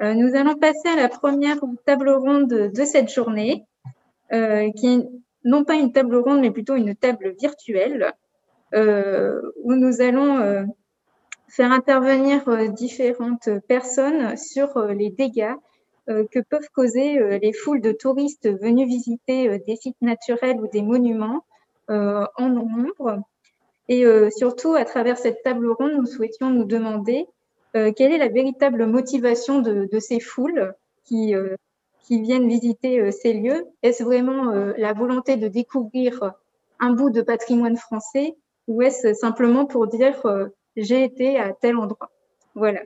nous allons passer à la première table ronde de cette journée, qui est non pas une table ronde, mais plutôt une table virtuelle, où nous allons faire intervenir différentes personnes sur les dégâts que peuvent causer les foules de touristes venus visiter des sites naturels ou des monuments en nombre. Et surtout, à travers cette table ronde, nous souhaitions nous demander quelle est la véritable motivation de, ces foules qui, qui viennent visiter ces lieux? Est-ce vraiment la volonté de découvrir un bout de patrimoine français ou est-ce simplement pour dire j'ai été à tel endroit? Voilà.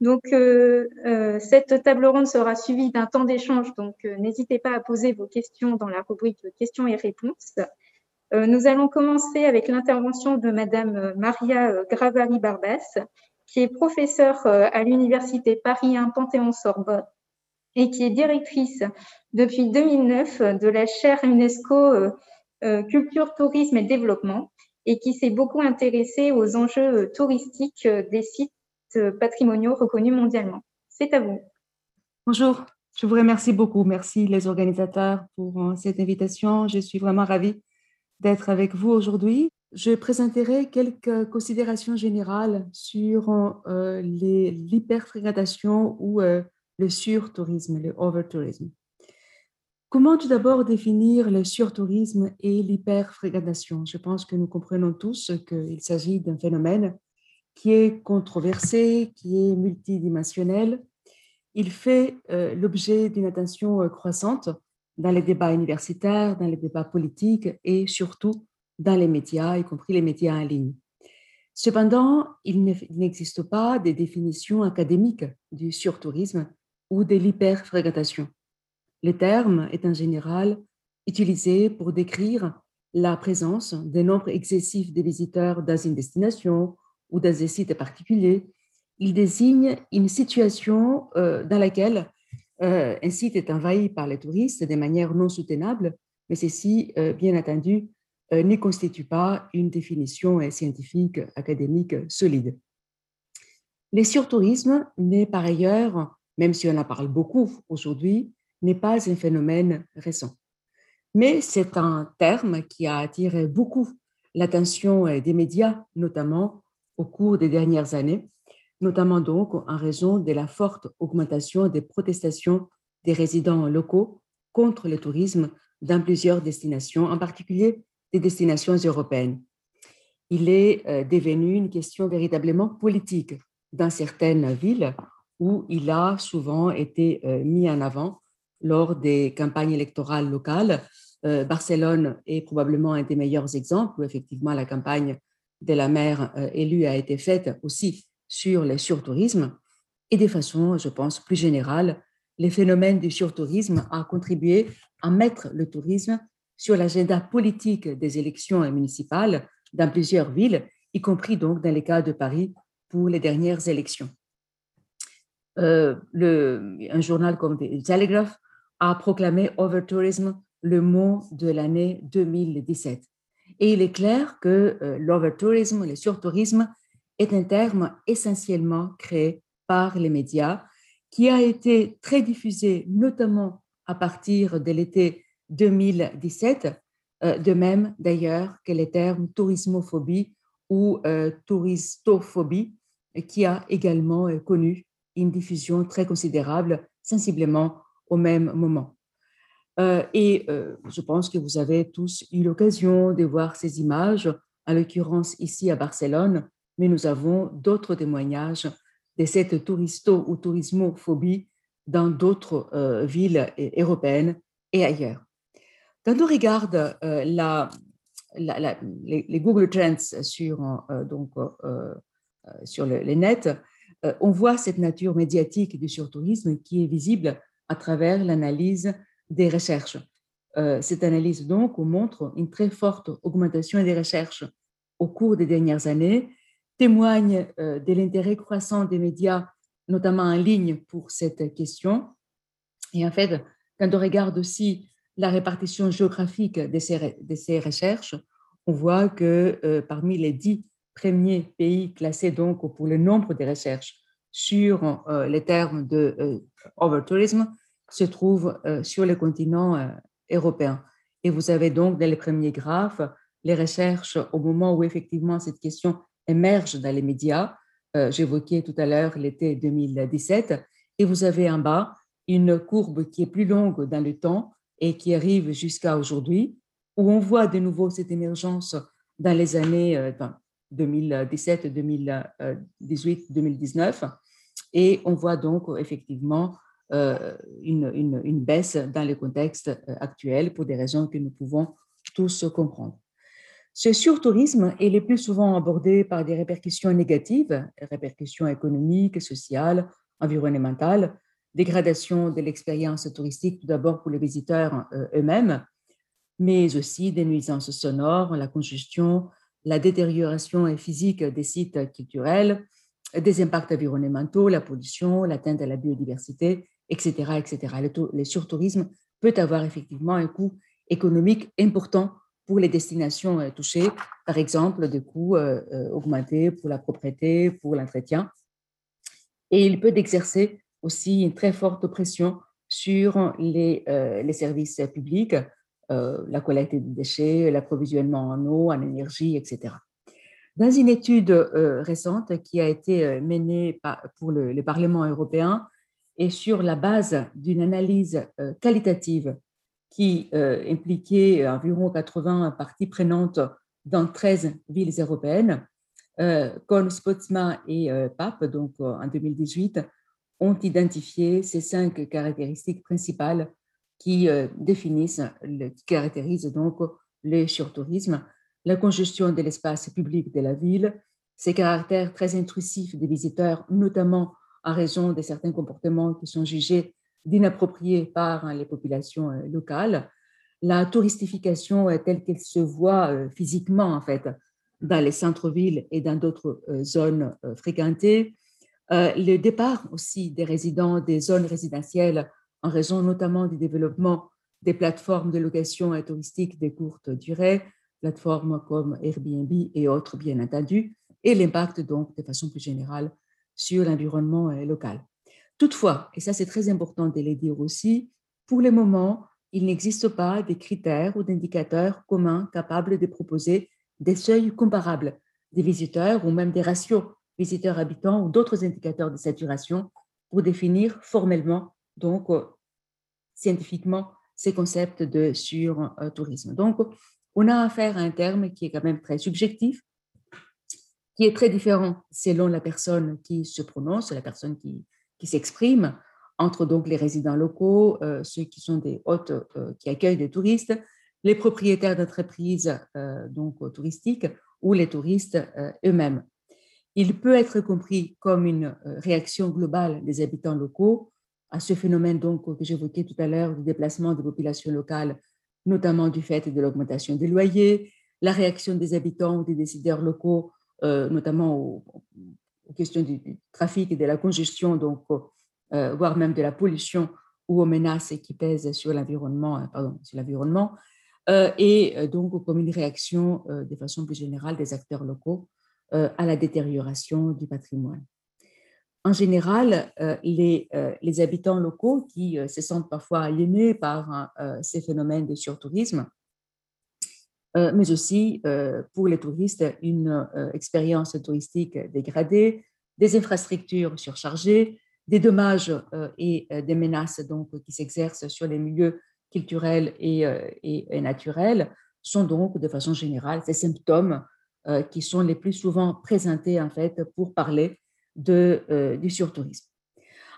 Donc, euh, euh, cette table ronde sera suivie d'un temps d'échange, donc euh, n'hésitez pas à poser vos questions dans la rubrique questions et réponses. nous allons commencer avec l'intervention de Madame Maria Gravari-Barbas, qui est professeure à l'Université Paris 1 Panthéon-Sorbonne et qui est directrice depuis 2009 de la chaire UNESCO Culture, Tourisme et Développement et qui s'est beaucoup intéressée aux enjeux touristiques des sites euh, patrimoniaux reconnus mondialement. C'est à vous. Bonjour, je vous remercie beaucoup. Merci les organisateurs pour euh, cette invitation. Je suis vraiment ravie d'être avec vous aujourd'hui. Je présenterai quelques considérations générales sur euh, l'hyperfréquentation ou le surtourisme, le overtourisme. Comment tout d'abord définir le surtourisme et l'hyperfréquentation? Je pense que nous comprenons tous qu'il s'agit d'un phénomène qui est controversé, qui est multidimensionnel. Il fait euh, l'objet d'une attention euh, croissante dans les débats universitaires, dans les débats politiques et surtout dans les médias, y compris les médias en ligne. Cependant, il n'existe pas de définition académique du surtourisme ou de l'hyperfréquentation. Le terme est en général utilisé pour décrire la présence d'un nombre excessif de visiteurs dans une destination ou dans des sites particuliers, il désigne une situation euh, dans laquelle euh, un site est envahi par les touristes de manière non soutenable, mais ceci, euh, bien entendu, ne constitue pas une définition scientifique académique solide. Les surtourismes n'est par ailleurs, même si on en parle beaucoup aujourd'hui, n'est pas un phénomène récent. Mais c'est un terme qui a attiré beaucoup l'attention des médias, notamment au cours des dernières années, notamment donc en raison de la forte augmentation des protestations des résidents locaux contre le tourisme dans plusieurs destinations, en particulier des destinations européennes. Il est euh, devenu une question véritablement politique dans certaines villes où il a souvent été euh, mis en avant lors des campagnes électorales locales. Euh, Barcelone est probablement un des meilleurs exemples où effectivement la campagne de la maire élue a été faite aussi sur le surtourisme et de façon, je pense, plus générale, les phénomènes du surtourisme a contribué à mettre le tourisme sur l'agenda politique des élections municipales dans plusieurs villes, y compris donc dans les cas de Paris pour les dernières élections. Euh, un journal comme The Telegraph a proclamé Overtourism le mot de l'année 2017. Et il est clair que euh, l'overtourisme, le surtourisme, est un terme essentiellement créé par les médias, qui a été très diffusé notamment à partir de l'été 2017, euh, de même d'ailleurs que les termes tourismophobie ou euh, touristophobie, qui a également connu une diffusion très considérable, sensiblement au même moment. Euh, et euh, je pense que vous avez tous eu l'occasion de voir ces images, en l'occurrence ici à Barcelone, mais nous avons d'autres témoignages de cette touristo ou tourismophobie dans d'autres euh, villes européennes et ailleurs. Quand on regarde les, Google Trends sur, donc, sur le, les nets, on voit cette nature médiatique du surtourisme qui est visible à travers l'analyse des recherches. Euh, cette analyse donc montre une très forte augmentation des recherches au cours des dernières années, témoigne euh, de l'intérêt croissant des médias, notamment en ligne, pour cette question. Et en fait, quand on regarde aussi la répartition géographique de ces, recherches, on voit que euh, parmi les dix premiers pays classés donc pour le nombre de recherches sur les termes de overtourisme se trouve sur le continent européen. Et vous avez donc dans les premiers graphes les recherches au moment où effectivement cette question émerge dans les médias. J'évoquais tout à l'heure l'été 2017 et vous avez en bas une courbe qui est plus longue dans le temps et qui arrive jusqu'à aujourd'hui, où on voit de nouveau cette émergence dans les années 2017, 2018, 2019, et on voit donc effectivement euh, une, une, une, baisse dans le contexte euh, actuel pour des raisons que nous pouvons tous comprendre. Ce surtourisme est le plus souvent abordé par des répercussions négatives, répercussions économiques, sociales, environnementales, dégradation de l'expérience touristique tout d'abord pour les visiteurs euh, eux-mêmes, mais aussi des nuisances sonores, la congestion, la détérioration physique des sites culturels, des impacts environnementaux, la pollution, l'atteinte à la biodiversité, etc. etc. Le, surtourisme peut avoir effectivement un coût économique important pour les destinations euh, touchées, par exemple des coûts euh, augmentés pour la propriété, pour l'entretien. Et il peut exercer aussi une très forte pression sur les, euh, services publics, euh, la collecte des déchets, l'approvisionnement en eau, en énergie, etc. Dans une étude euh, récente qui a été menée pour le, le, Parlement européen et sur la base d'une analyse qualitative qui impliquait environ 80 parties prenantes dans 13 villes européennes, euh, Spotsma et PAP, donc en 2018, ont identifié ces cinq caractéristiques principales qui euh, définissent, qui caractérisent donc le surtourisme, la congestion de l'espace public de la ville, ses caractères très intrusifs des visiteurs, notamment en raison de certains comportements qui sont jugés d'inappropriés par les populations euh, locales, la touristification telle qu'elle se voit euh, physiquement en fait dans les centres-villes et dans d'autres zones fréquentées, euh, le départ aussi des résidents des zones résidentielles en raison notamment du développement des plateformes de location touristique de courte durée, plateformes comme Airbnb et autres bien entendu, et l'impact donc de façon plus générale sur l'environnement euh, local. Toutefois, et ça c'est très important de le dire aussi, pour le moment, il n'existe pas de critères ou d'indicateurs communs capables de proposer des seuils comparables des visiteurs ou même des ratios visiteurs habitants ou d'autres indicateurs de saturation pour définir formellement, donc euh, scientifiquement, ces concepts de sur-tourisme. Donc, on a affaire à un terme qui est quand même très subjectif, qui est très différent selon la personne qui se prononce, la personne qui, qui s'exprime, entre donc les résidents locaux, euh, ceux qui sont des hôtes euh, qui accueillent des touristes, les propriétaires d'entreprises touristiques ou les touristes eux-mêmes. Il peut être compris comme une euh, réaction globale des habitants locaux à ce phénomène donc que j'évoquais tout à l'heure du déplacement des populations locales, notamment du fait de l'augmentation des loyers, la réaction des habitants ou des décideurs locaux, euh, notamment aux, questions du, trafic et de la congestion, donc euh, voire même de la pollution ou aux menaces qui pèsent sur l'environnement, pardon, sur l'environnement, et donc comme une réaction de façon plus générale des acteurs locaux à la détérioration du patrimoine. En général, euh, les, euh, les habitants locaux qui se sentent parfois aliénés par ces phénomènes de surtourisme, mais aussi pour les touristes une expérience touristique dégradée, des infrastructures surchargées, des dommages et des menaces donc, qui s'exercent sur les milieux culturels et, et, naturels sont donc de façon générale ces symptômes euh, qui sont les plus souvent présentés en fait pour parler de, euh, du surtourisme.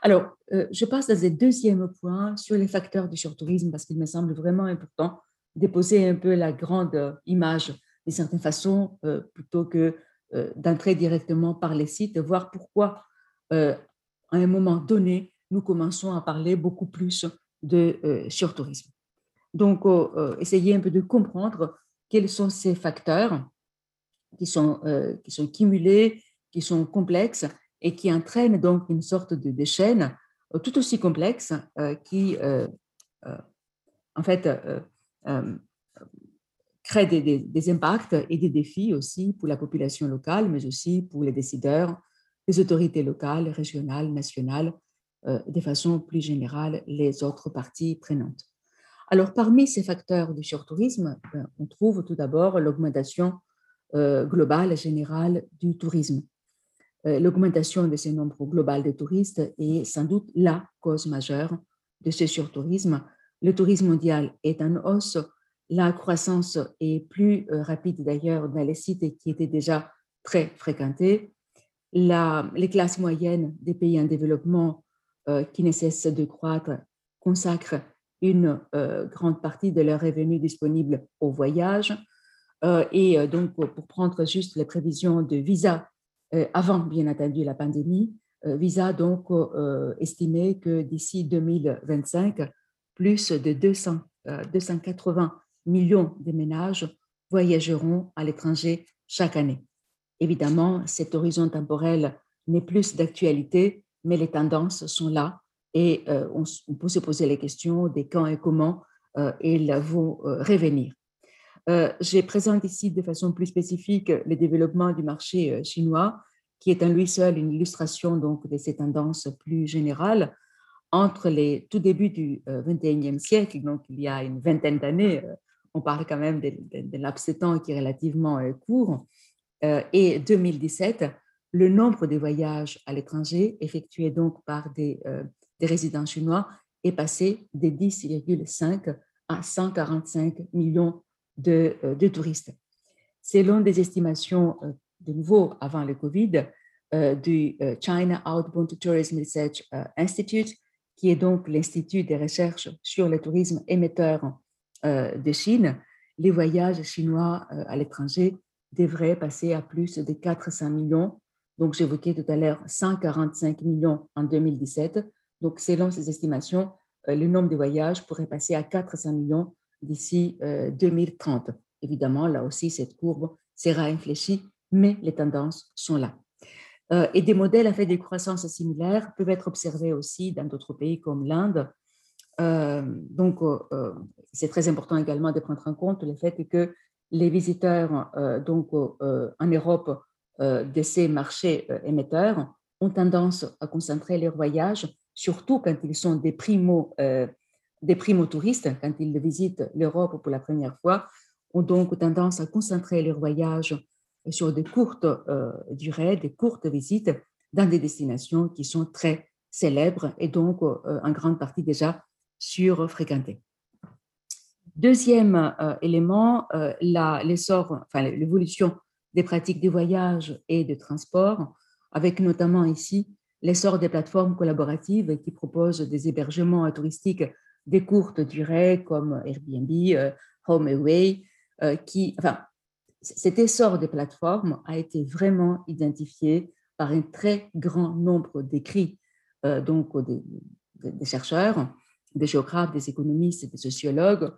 Alors, euh, je passe à un deuxième point sur les facteurs du surtourisme parce qu'il me semble vraiment important de poser un peu la grande image de certaines façons plutôt que d'entrer directement par les sites, voir pourquoi à un moment donné, nous commençons à parler beaucoup plus de surtourisme. Donc, essayez un peu de comprendre quels sont ces facteurs qui sont, euh, qui sont cumulés, qui sont complexes et qui entraînent donc une sorte de, de chaîne euh, tout aussi complexe euh, qui, en fait, crée des, des, impacts et des défis aussi pour la population locale, mais aussi pour les décideurs les autorités locales, régionales, nationales, de façon plus générale, les autres parties prenantes. Alors, parmi ces facteurs du surtourisme, on trouve tout d'abord l'augmentation globale et générale du tourisme. L'augmentation de ces nombres global de touristes est sans doute la cause majeure de ce surtourisme. Le tourisme mondial est en hausse. La croissance est plus rapide d'ailleurs dans les sites qui étaient déjà très fréquentés. La, les classes moyennes des pays en développement qui ne cessent de croître consacrent une euh, grande partie de leurs revenus disponibles au voyage. Euh, et euh, donc, pour prendre juste les prévisions de Visa avant, bien entendu, la pandémie, Visa donc estimait que d'ici 2025, plus de 200, 280 millions de ménages voyageront à l'étranger chaque année. Évidemment, cet horizon temporel n'est plus d'actualité, mais les tendances sont là et euh, on, peut se poser les questions des quand et comment euh, ils vont euh, je présente ici de façon plus spécifique le développement du marché chinois, qui est en lui seul une illustration donc, de ces tendances plus générales. Entre les tout débuts du XXIe siècle, donc il y a une vingtaine d'années, on parle quand même de, de, laps de temps qui est relativement court, et 2017, le nombre de voyages à l'étranger effectués donc par des des résidents chinois est passé de 10,5 à 145 millions de, euh, de, touristes. Selon des estimations, euh, de nouveau avant le Covid, euh, du China Outbound Tourism Research Institute, qui est donc l'Institut des recherches sur le tourisme émetteur de Chine, les voyages chinois à l'étranger devraient passer à plus de 400 millions. Donc, j'évoquais tout à l'heure 145 millions en 2017 donc, selon ces estimations, le nombre de voyages pourrait passer à 400 millions d'ici 2030. Euh, Évidemment, là aussi, cette courbe sera infléchie, mais les tendances sont là. Euh, et des modèles à fait de croissance similaires peuvent être observés aussi dans d'autres pays comme l'Inde. donc, c'est très important également de prendre en compte le fait que les visiteurs donc, en Europe de ces marchés émetteurs ont tendance à concentrer leurs voyages surtout quand ils sont des primo, euh, des primo touristes, quand ils visitent l'Europe pour la première fois, ont donc tendance à concentrer leur voyage sur des courtes euh, durées, des courtes visites dans des destinations qui sont très célèbres et donc euh, en grande partie déjà surfréquentées. Deuxième élément, l'essor, enfin l'évolution des pratiques de voyage et de transport, avec notamment ici l'essor des plateformes collaboratives qui proposent des hébergements touristiques de courte durée comme Airbnb, euh, HomeAway, euh, qui, enfin, cet essor des plateformes a été vraiment identifié par un très grand nombre d'écrits, euh, donc des, des, chercheurs, des géographes, des économistes, des sociologues,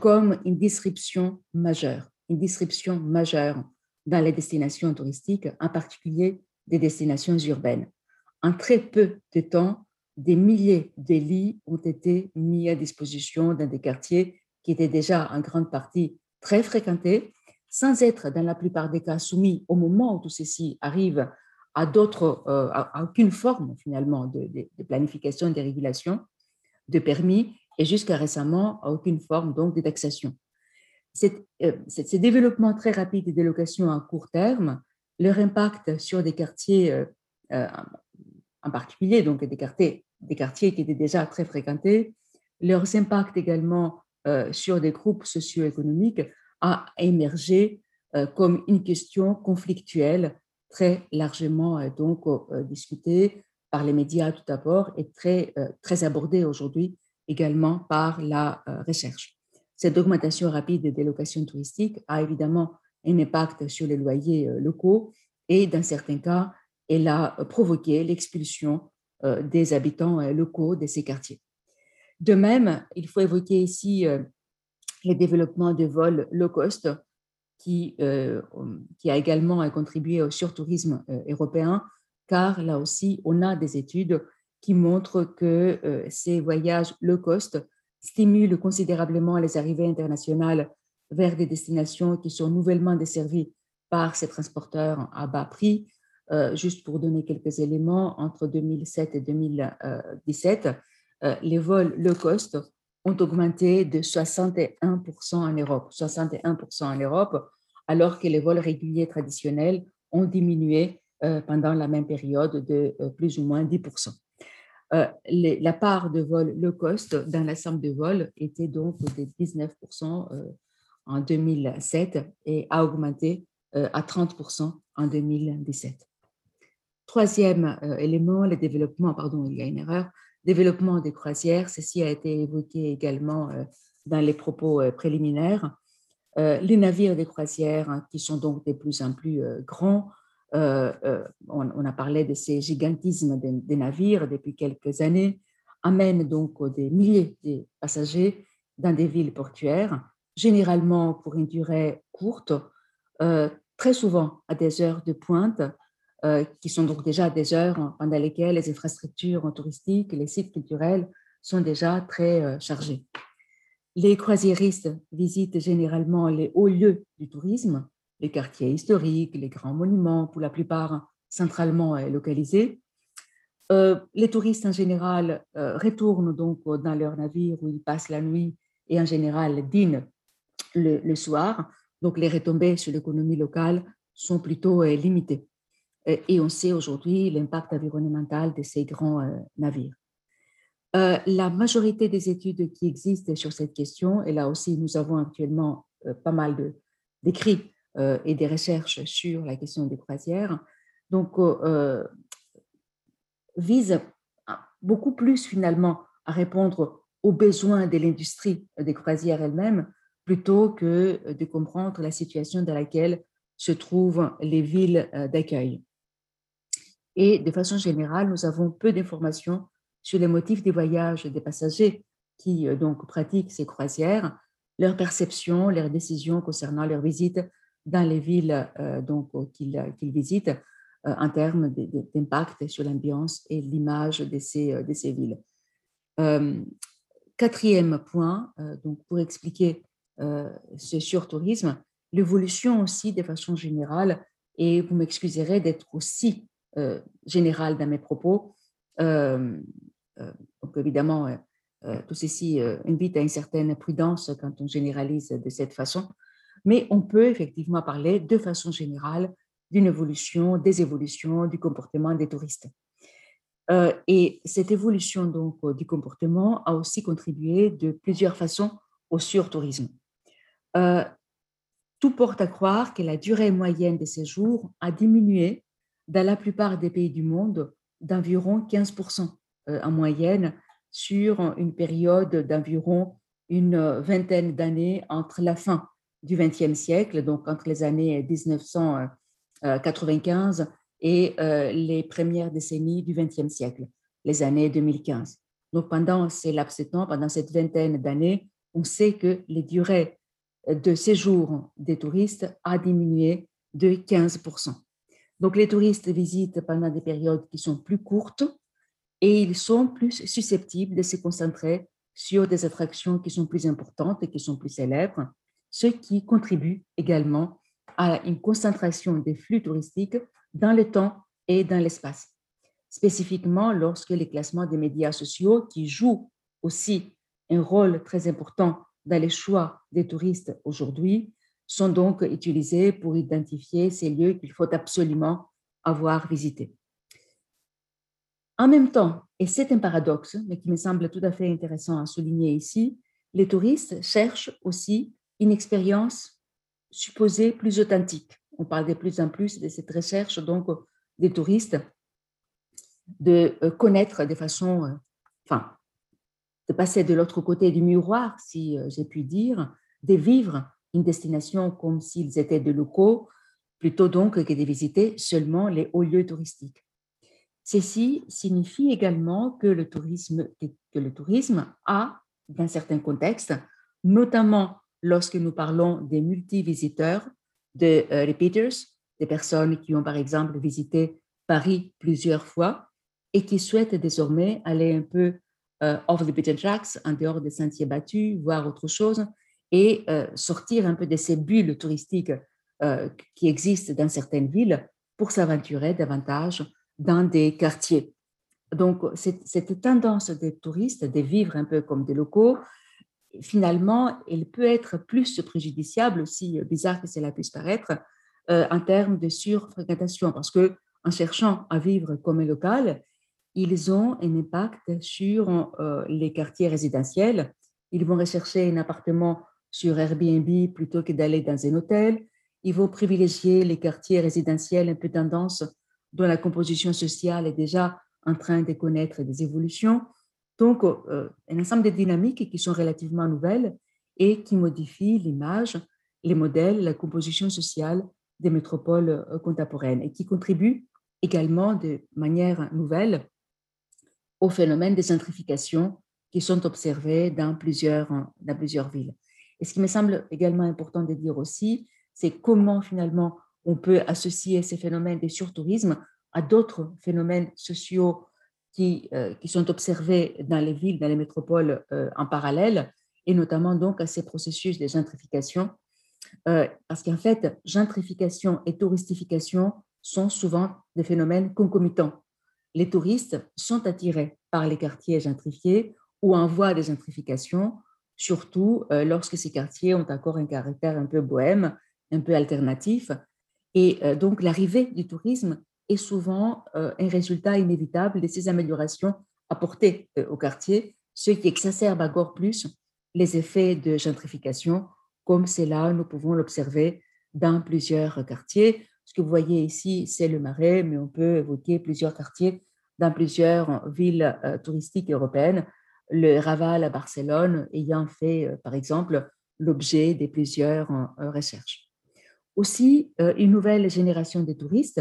comme une disruption majeure, une disruption majeure dans les destinations touristiques, en particulier des destinations urbaines. En très peu de temps, des milliers de lits ont été mis à disposition dans des quartiers qui étaient déjà en grande partie très fréquentés, sans être dans la plupart des cas soumis au moment où tout ceci arrive à d'autres, euh, à, aucune forme finalement de, planification de régulation, de permis, et jusqu'à récemment à aucune forme donc de taxation. Euh, ces développements très rapides de location à court terme, leur impact sur des quartiers euh, en particulier, donc des quartiers, des quartiers qui étaient déjà très fréquentés, leurs impacts également euh, sur des groupes socio-économiques a émergé euh, comme une question conflictuelle très largement euh, donc discutée par les médias tout d'abord et très, très abordée aujourd'hui également par la recherche. Cette augmentation rapide des locations touristiques a évidemment un impact sur les loyers locaux et dans certains cas elle a provoqué l'expulsion euh, des habitants euh, locaux de ces quartiers. De même, il faut évoquer ici euh, le développement de vols low cost qui, qui a également contribué au surtourisme européen, car là aussi, on a des études qui montrent que ces voyages low cost stimulent considérablement les arrivées internationales vers des destinations qui sont nouvellement desservies par ces transporteurs à bas prix, juste pour donner quelques éléments, entre 2007 et 2017, les vols low cost ont augmenté de 61% en Europe, 61% en Europe, alors que les vols réguliers traditionnels ont diminué pendant la même période de plus ou moins 10%. Euh, la part de vol low cost dans somme de vols était donc de 19% euh, en 2007 et a augmenté euh, à 30% en 2017. Troisième élément, le développement, pardon, il y a une erreur, développement des croisières, ceci a été évoqué également dans les propos préliminaires. Les navires des croisières, hein, qui sont donc de plus en plus grands, euh, euh, on, a parlé de ces gigantismes des, navires depuis quelques années, amènent donc des milliers de passagers dans des villes portuaires, généralement pour une durée courte, euh, très souvent à des heures de pointe, qui sont donc déjà des heures pendant lesquelles les infrastructures touristiques, les sites culturels sont déjà très chargés. Les croisiéristes visitent généralement les hauts lieux du tourisme, les quartiers historiques, les grands monuments, pour la plupart centralement localisés. Euh, les touristes en général euh, retournent donc dans leur navire où ils passent la nuit et en général dînent le, soir. Donc les retombées sur l'économie locale sont plutôt euh, limitées. Et, on sait aujourd'hui l'impact environnemental de ces grands navires. la majorité des études qui existent sur cette question, et là aussi nous avons actuellement pas mal d'écrits euh, et des recherches sur la question des croisières, donc euh, euh, vise beaucoup plus finalement à répondre aux besoins de l'industrie des croisières elles-mêmes plutôt que de comprendre la situation dans laquelle se trouvent les villes d'accueil. Et de façon générale, nous avons peu d'informations sur les motifs des voyages des passagers qui donc pratiquent ces croisières, leurs perceptions, leurs décisions concernant leur visite dans les villes euh, donc qu'ils visitent euh, en termes d'impact sur l'ambiance et l'image de ces, euh, de ces villes. quatrième point, donc pour expliquer ce surtourisme, l'évolution aussi de façon générale, et vous m'excuserez d'être aussi général dans mes propos. donc évidemment, tout ceci invite à une certaine prudence quand on généralise de cette façon mais on peut effectivement parler de façon générale d'une évolution, des évolutions du comportement des touristes. Euh, et cette évolution donc euh, du comportement a aussi contribué de plusieurs façons au surtourisme. Euh, tout porte à croire que la durée moyenne des séjours a diminué dans la plupart des pays du monde d'environ 15% en moyenne sur une période d'environ une vingtaine d'années entre la fin du XXe siècle, donc entre les années 1995 et euh, les premières décennies du XXe siècle, les années 2015. Donc pendant ces laps de temps, pendant cette vingtaine d'années, on sait que les durées de séjour des touristes a diminué de 15%. Donc les touristes visitent pendant des périodes qui sont plus courtes et ils sont plus susceptibles de se concentrer sur des attractions qui sont plus importantes et qui sont plus célèbres ce qui contribue également à une concentration des flux touristiques dans le temps et dans l'espace. Spécifiquement lorsque les classements des médias sociaux, qui jouent aussi un rôle très important dans les choix des touristes aujourd'hui, sont donc utilisés pour identifier ces lieux qu'il faut absolument avoir visités. En même temps, et c'est un paradoxe, mais qui me semble tout à fait intéressant à souligner ici, les touristes cherchent aussi une expérience supposée plus authentique. On parle de plus en plus de cette recherche donc des touristes de euh, connaître de façon, euh, enfin, de passer de l'autre côté du miroir, si euh, j'ai pu dire, de vivre une destination comme s'ils étaient de locaux, plutôt donc que de visiter seulement les hauts lieux touristiques. Ceci signifie également que le tourisme, que le tourisme a, dans certains contextes, notamment lorsque nous parlons des multivisiteurs, de euh, repeaters, des personnes qui ont par exemple visité Paris plusieurs fois et qui souhaitent désormais aller un peu euh, off the beaten tracks, en dehors des sentiers battus, voir autre chose et euh, sortir un peu de ces bulles touristiques qui existent dans certaines villes pour s'aventurer davantage dans des quartiers. Donc, cette, tendance des touristes de vivre un peu comme des locaux, finalement, elle peut être plus préjudiciable, aussi bizarre que cela puisse paraître, euh, en termes de surfréquentation, parce que en cherchant à vivre comme un local, ils ont un impact sur euh, les quartiers résidentiels. Ils vont rechercher un appartement sur Airbnb plutôt que d'aller dans un hôtel. Ils vont privilégier les quartiers résidentiels un peu tendance dont la composition sociale est déjà en train de connaître des évolutions. Donc, euh, un ensemble de dynamiques qui sont relativement nouvelles et qui modifient l'image, les modèles, la composition sociale des métropoles euh, contemporaines et qui contribuent également de manière nouvelle au phénomène des gentrifications qui sont observés dans plusieurs, dans plusieurs villes. Et ce qui me semble également important de dire aussi, c'est comment finalement on peut associer ces phénomènes de surtourisme à d'autres phénomènes sociaux qui, euh, qui sont observés dans les villes, dans les métropoles euh, en parallèle, et notamment donc à ces processus de gentrification. Euh, parce qu'en fait, gentrification et touristification sont souvent des phénomènes concomitants. Les touristes sont attirés par les quartiers gentrifiés ou en voie de gentrification, surtout lorsque ces quartiers ont encore un caractère un peu bohème, un peu alternatif. Et donc l'arrivée du tourisme est souvent euh, un résultat inévitable de ces améliorations apportées euh, au quartier, ce qui exacerbe encore plus les effets de gentrification, comme c'est là, nous pouvons l'observer dans plusieurs quartiers. Ce que vous voyez ici, c'est le Marais, mais on peut évoquer plusieurs quartiers dans plusieurs villes euh, touristiques européennes. Le Raval à Barcelone ayant fait, par exemple, l'objet de plusieurs recherches. Aussi, une nouvelle génération de touristes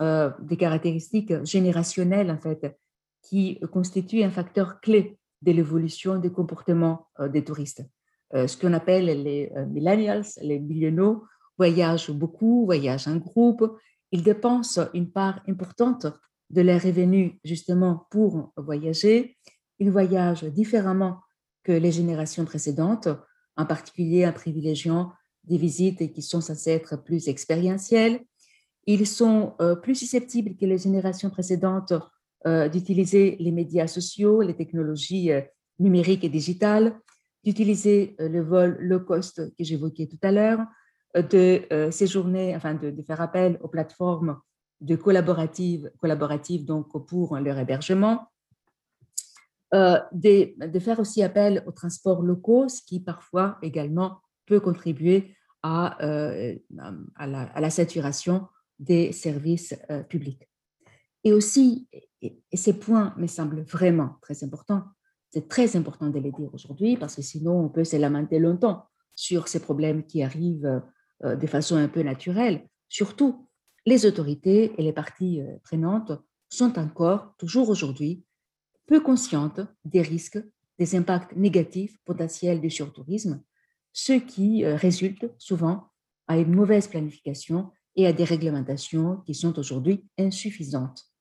euh, des caractéristiques générationnelles, en fait, qui constituent un facteur clé de l'évolution des comportements euh, des touristes. Euh, ce qu'on appelle les millennials, les millénaux, voyagent beaucoup, voyagent en groupe, ils dépensent une part importante de leurs revenus justement pour voyager. Ils voyagent différemment que les générations précédentes, en particulier en privilégiant des visites qui sont censées être plus expérientielles. Ils sont euh, plus susceptibles que les générations précédentes euh, d'utiliser les médias sociaux, les technologies euh, numériques et digitales, d'utiliser le vol low cost que j'évoquais tout à l'heure, de séjourner, enfin de, faire appel aux plateformes de collaboratives, collaboratives donc pour leur hébergement, de, de, faire aussi appel aux transports locaux, ce qui parfois également peut contribuer à, à, la, saturation des services euh, publics. Et aussi, et, ces points me semblent vraiment très importants, c'est très important de les dire aujourd'hui parce que sinon on peut se lamenter longtemps sur ces problèmes qui arrivent euh, de façon un peu naturelle. Surtout, les autorités et les parties euh, prenantes sont encore, toujours aujourd'hui, peu conscientes des risques, des impacts négatifs potentiels du surtourisme, ce qui résulte souvent à une mauvaise planification et à des réglementations qui sont aujourd'hui insuffisantes.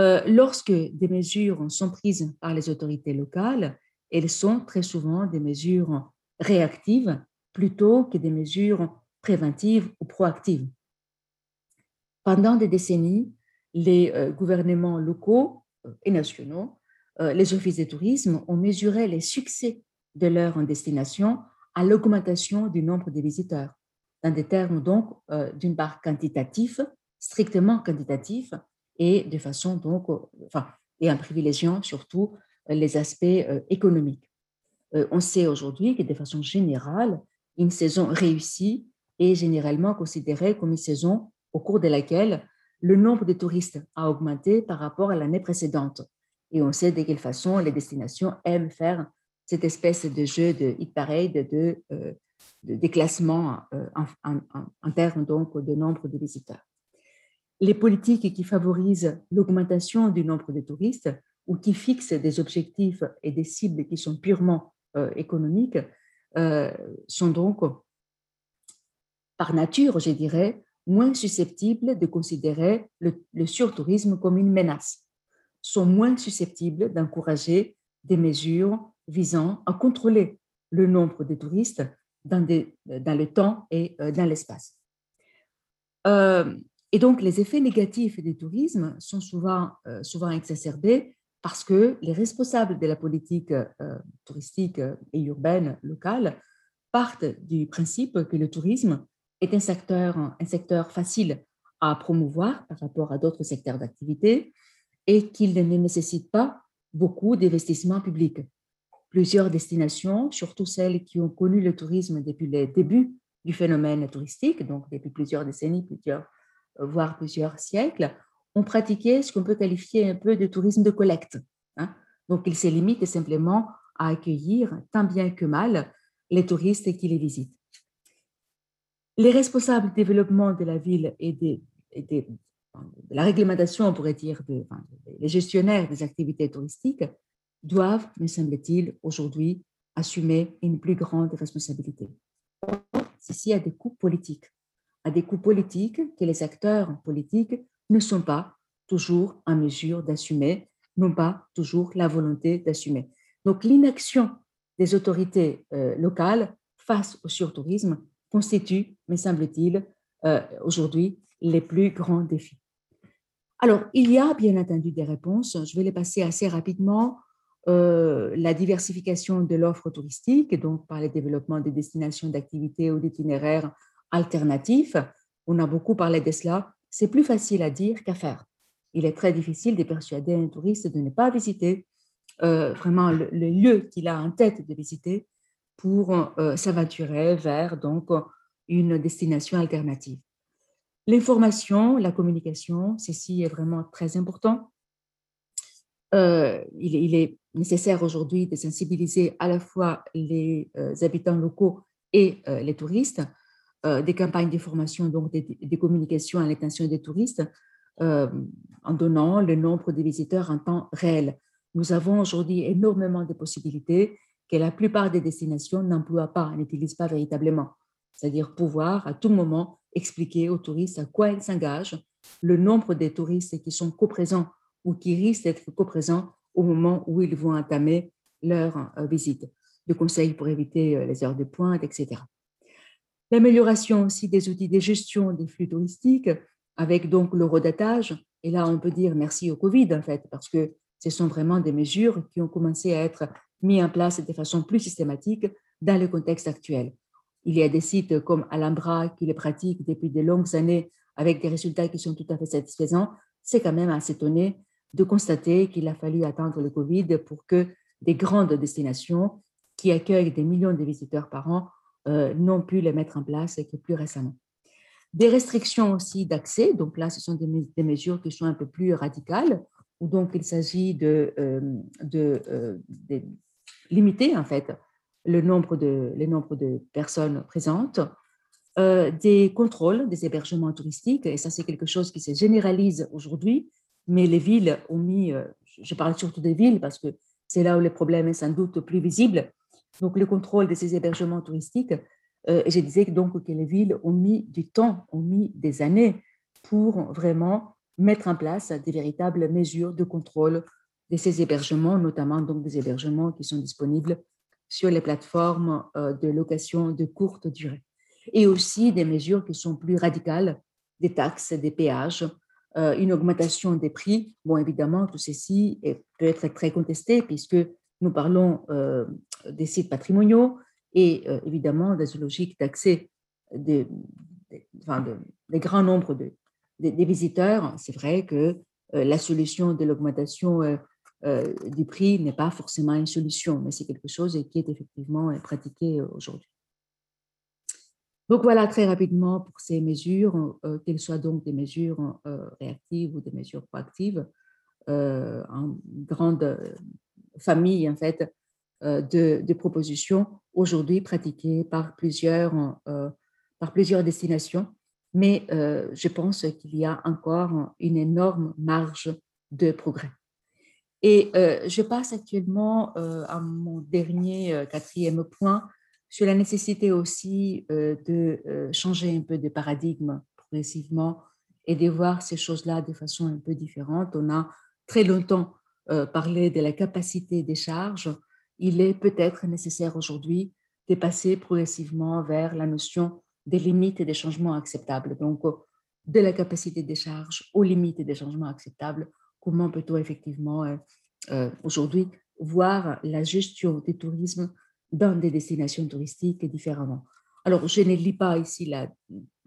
Euh, lorsque des mesures sont prises par les autorités locales, elles sont très souvent des mesures réactives plutôt que des mesures préventives ou proactives. Pendant des décennies, les euh, gouvernements locaux euh, et nationaux, les offices de tourisme ont mesuré les succès de leur destination à l'augmentation du nombre de visiteurs dans des termes donc euh, d'une part quantitatifs, strictement quantitatifs, et de façon donc, euh, enfin, et en privilégiant surtout euh, les aspects économiques. on sait aujourd'hui que de façon générale, une saison réussie est généralement considérée comme une saison au cours de laquelle le nombre de touristes a augmenté par rapport à l'année précédente. Et on sait de quelle façon les destinations aiment faire cette espèce de jeu de hit parade, de, de déclassement euh, en, termes donc de nombre de visiteurs. Les politiques qui favorisent l'augmentation du nombre de touristes ou qui fixent des objectifs et des cibles qui sont purement euh, économiques euh, sont donc, par nature, je dirais, moins susceptibles de considérer le, surtourisme comme une menace, sont moins susceptibles d'encourager des mesures visant à contrôler le nombre de touristes dans, le temps et euh, dans l'espace. Euh, Et donc, les effets négatifs du tourisme sont souvent, souvent exacerbés parce que les responsables de la politique touristique et urbaine locale partent du principe que le tourisme est un secteur, un secteur facile à promouvoir par rapport à d'autres secteurs d'activité et qu'il ne nécessite pas beaucoup d'investissements publics. Plusieurs destinations, surtout celles qui ont connu le tourisme depuis les débuts du phénomène touristique, donc depuis plusieurs décennies, plusieurs, euh, voire plusieurs siècles, ont pratiqué ce qu'on peut qualifier un peu de tourisme de collecte. Hein. Donc, il se limite simplement à accueillir, tant bien que mal, les touristes qui les visitent. Les responsables du développement de la ville et, de la réglementation, on pourrait dire, les gestionnaires des activités touristiques doivent, me semble-t-il, aujourd'hui assumer une plus grande responsabilité. Ceci a des coûts politiques, a des coûts politiques que les acteurs politiques ne sont pas toujours en mesure d'assumer, n'ont pas toujours la volonté d'assumer. Donc l'inaction des autorités euh, locales face au surtourisme constitue, me semble-t-il, euh, aujourd'hui les plus grands défis. Alors, il y a bien entendu des réponses. Je vais les passer assez rapidement. Euh, la diversification de l'offre touristique, donc par le développement des destinations d'activités ou d'itinéraires alternatifs. On a beaucoup parlé de cela. C'est plus facile à dire qu'à faire. Il est très difficile de persuader un touriste de ne pas visiter euh, vraiment le, lieu qu'il a en tête de visiter pour euh, s'aventurer vers donc une destination alternative. L'information, la communication, ceci est vraiment très important. Euh, il, est nécessaire aujourd'hui de sensibiliser à la fois les euh, habitants locaux et les touristes, des campagnes de formation, donc des, des communications à l'intention des touristes, en donnant le nombre de visiteurs en temps réel. Nous avons aujourd'hui énormément de possibilités que la plupart des destinations n'emploient pas, n'utilisent pas véritablement. C'est-à-dire pouvoir à tout moment expliquer aux touristes à quoi ils s'engagent, le nombre de touristes qui sont co-présents ou qui risquent d'être co-présents au moment où ils vont entamer leur euh, visite, de conseils pour éviter euh, les heures de pointe, etc. L'amélioration aussi des outils de gestion des flux touristiques, avec donc l'eurodatage. Et là, on peut dire merci au Covid, en fait, parce que ce sont vraiment des mesures qui ont commencé à être mises en place de façon plus systématique dans le contexte actuel. Il y a des sites comme Alhambra qui les pratiquent depuis de longues années avec des résultats qui sont tout à fait satisfaisants. C'est quand même assez étonné de constater qu'il a fallu attendre le Covid pour que des grandes destinations qui accueillent des millions de visiteurs par an euh, n'ont pu les mettre en place que plus récemment. Des restrictions aussi d'accès, donc là, ce sont des, mesures qui sont un peu plus radicales, où donc il s'agit de, euh, de, euh, de, limiter en fait le nombre de, de personnes présentes, euh, des contrôles des hébergements touristiques, et ça c'est quelque chose qui se généralise aujourd'hui, mais les villes ont mis, euh, je parle surtout des villes parce que c'est là où le problème est sans doute plus visible, donc le contrôle de ces hébergements touristiques, euh, je disais donc que les villes ont mis du temps, ont mis des années pour vraiment mettre en place des véritables mesures de contrôle de ces hébergements, notamment donc des hébergements qui sont disponibles sur les plateformes euh, de location de courte durée. Et aussi des mesures qui sont plus radicales, des taxes, des péages, euh, une augmentation des prix. Bon, évidemment, tout ceci peut être très contesté puisque nous parlons euh, des sites patrimoniaux et évidemment des logiques d'accès des, des, grands nombres de, des visiteurs. C'est vrai que la solution de l'augmentation euh, du prix n'est pas forcément une solution, mais c'est quelque chose qui est effectivement pratiqué euh, aujourd'hui. Donc voilà très rapidement pour ces mesures, euh, qu'elles soient donc des mesures réactives ou des mesures proactives, en grande famille en fait de, de propositions aujourd'hui pratiquées par plusieurs, par plusieurs destinations, mais je pense qu'il y a encore une énorme marge de progrès. Et euh, je passe actuellement euh, à mon dernier euh, quatrième point sur la nécessité aussi de changer un peu de paradigme progressivement et de voir ces choses-là de façon un peu différente. On a très longtemps parlé de la capacité des charges. Il est peut-être nécessaire aujourd'hui de passer progressivement vers la notion des limites et des changements acceptables. Donc, de la capacité des charges aux limites des changements acceptables, comment peut-on effectivement euh, euh, aujourd'hui voir la gestion du tourisme dans des destinations touristiques différemment? Alors, je ne lis pas ici la,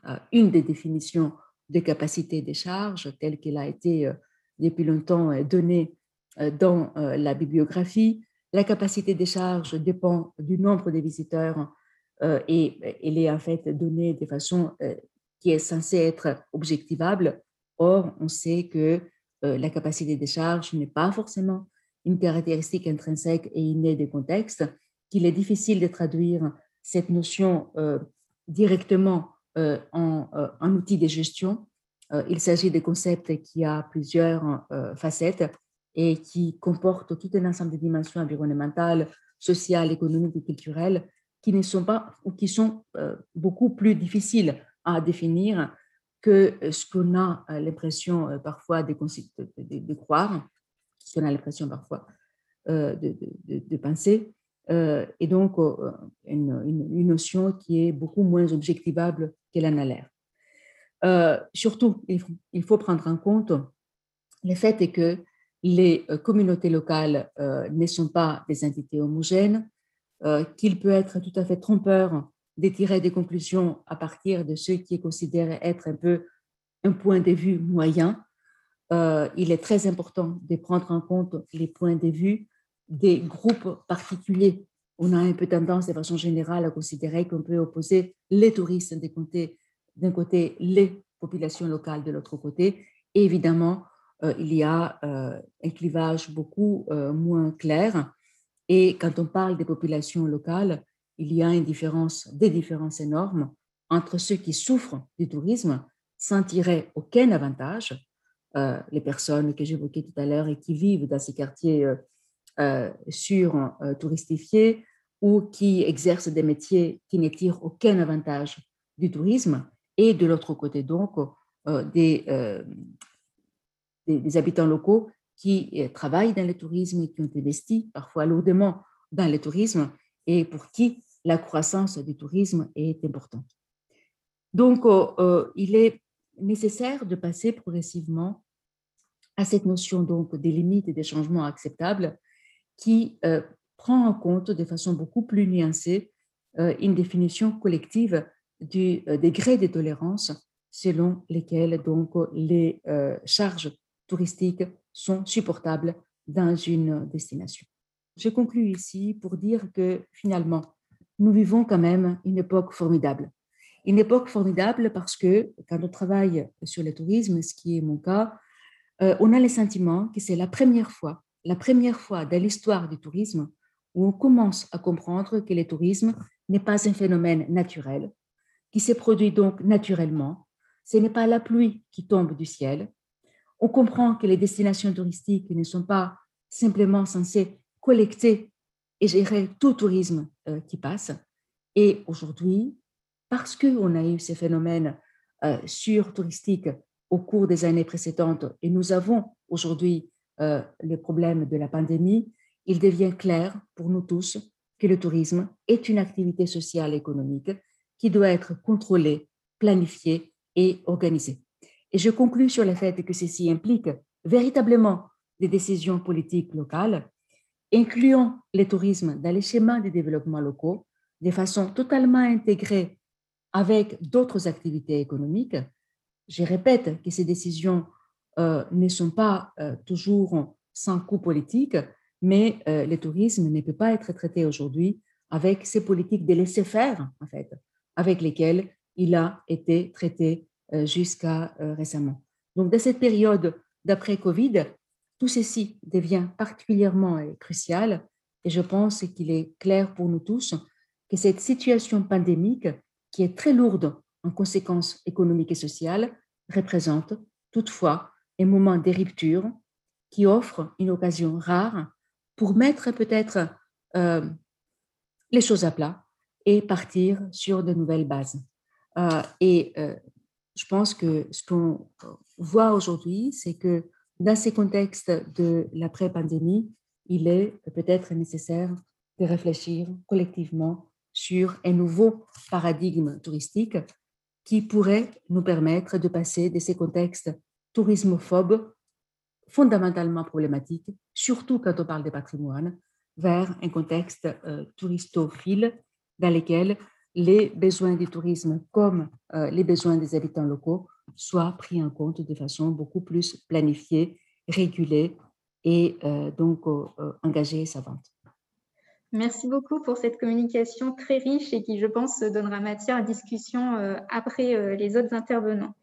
euh, une des définitions de capacité des charges telle qu'elle a été depuis longtemps donnée dans la bibliographie. La capacité des charges dépend du nombre de visiteurs et elle est en fait donnée de façon qui est censée être objectivable. Or, on sait que euh, la capacité de charge n'est pas forcément une caractéristique intrinsèque et innée des contextes, qu'il est difficile de traduire cette notion euh, directement euh, en un outil de gestion. il s'agit de concepts qui a plusieurs facettes et qui comportent tout un ensemble de dimensions environnementales, sociales, économiques et culturelles qui ne sont pas ou qui sont beaucoup plus difficiles à définir que euh, ce qu'on a euh, l'impression euh, parfois de, croire, ce qu'on a l'impression parfois de, penser, et donc une, une, notion qui est beaucoup moins objectivable qu'elle en a l'air. surtout, il faut, prendre en compte le fait est que les communautés locales ne sont pas des entités homogènes, qu'il peut être tout à fait trompeur de tirer des conclusions à partir de ce qui est considéré être un peu un point de vue moyen. Euh, il est très important de prendre en compte les points de vue des groupes particuliers. On a un peu tendance, de façon générale, à considérer qu'on peut opposer les touristes d'un côté, les populations locales de l'autre côté. Évidemment, euh, il y a euh, un clivage beaucoup moins clair. Et quand on parle des populations locales, il y a une différence, des différences énormes entre ceux qui souffrent du tourisme sans tirer aucun avantage, euh, les personnes que j'évoquais tout à l'heure et qui vivent dans ces quartiers euh, euh, sur touristifiés ou qui exercent des métiers qui ne tirent aucun avantage du tourisme, et de l'autre côté donc des, habitants locaux qui travaillent dans le tourisme et qui ont investi parfois lourdement dans le tourisme et pour qui la croissance du tourisme est importante. Donc, euh, euh, il est nécessaire de passer progressivement à cette notion donc des limites et des changements acceptables qui euh, prend en compte de façon beaucoup plus nuancée une définition collective du degré de tolérance selon lesquels donc les charges touristiques sont supportables dans une destination. Je conclue ici pour dire que finalement, nous vivons quand même une époque formidable. Une époque formidable parce que quand on travaille sur le tourisme, ce qui est mon cas, euh, on a le sentiment que c'est la première fois, la première fois dans l'histoire du tourisme où on commence à comprendre que le tourisme n'est pas un phénomène naturel, qui se produit donc naturellement. Ce n'est pas la pluie qui tombe du ciel. On comprend que les destinations touristiques ne sont pas simplement censées collecter et gérer tout tourisme euh, qui passe. Et aujourd'hui, parce qu'on a eu ces phénomènes euh, sur-touristiques au cours des années précédentes et nous avons aujourd'hui euh, le problème de la pandémie, il devient clair pour nous tous que le tourisme est une activité sociale et économique qui doit être contrôlée, planifiée et organisée. Et je conclus sur le fait que ceci implique véritablement des décisions politiques locales incluant le tourisme dans les schémas de développement locaux de façon totalement intégrée avec d'autres activités économiques. Je répète que ces décisions euh, ne sont pas euh, toujours sans coût politique, mais euh, le tourisme ne peut pas être traité aujourd'hui avec ces politiques de laisser faire, en fait, avec lesquelles il a été traité jusqu'à récemment. Donc, dans cette période d'après-Covid, tout ceci devient particulièrement euh, crucial et je pense qu'il est clair pour nous tous que cette situation pandémique, qui est très lourde en conséquences économiques et sociales, représente toutefois un moment de rupture qui offre une occasion rare pour mettre peut-être euh, les choses à plat et partir sur de nouvelles bases. Euh, et je pense que ce qu'on voit aujourd'hui, c'est que dans ces contextes de l'après-pandémie, il est peut-être nécessaire de réfléchir collectivement sur un nouveau paradigme touristique qui pourrait nous permettre de passer de ces contextes tourismophobes fondamentalement problématiques, surtout quand on parle des patrimoines, vers un contexte euh, touristophile dans lequel les besoins du tourisme comme euh, les besoins des habitants locaux soient pris en compte de façon beaucoup plus planifiée, régulée et euh, donc engagée et savante. Merci beaucoup pour cette communication très riche et qui, je pense, donnera matière à discussion après les autres intervenants.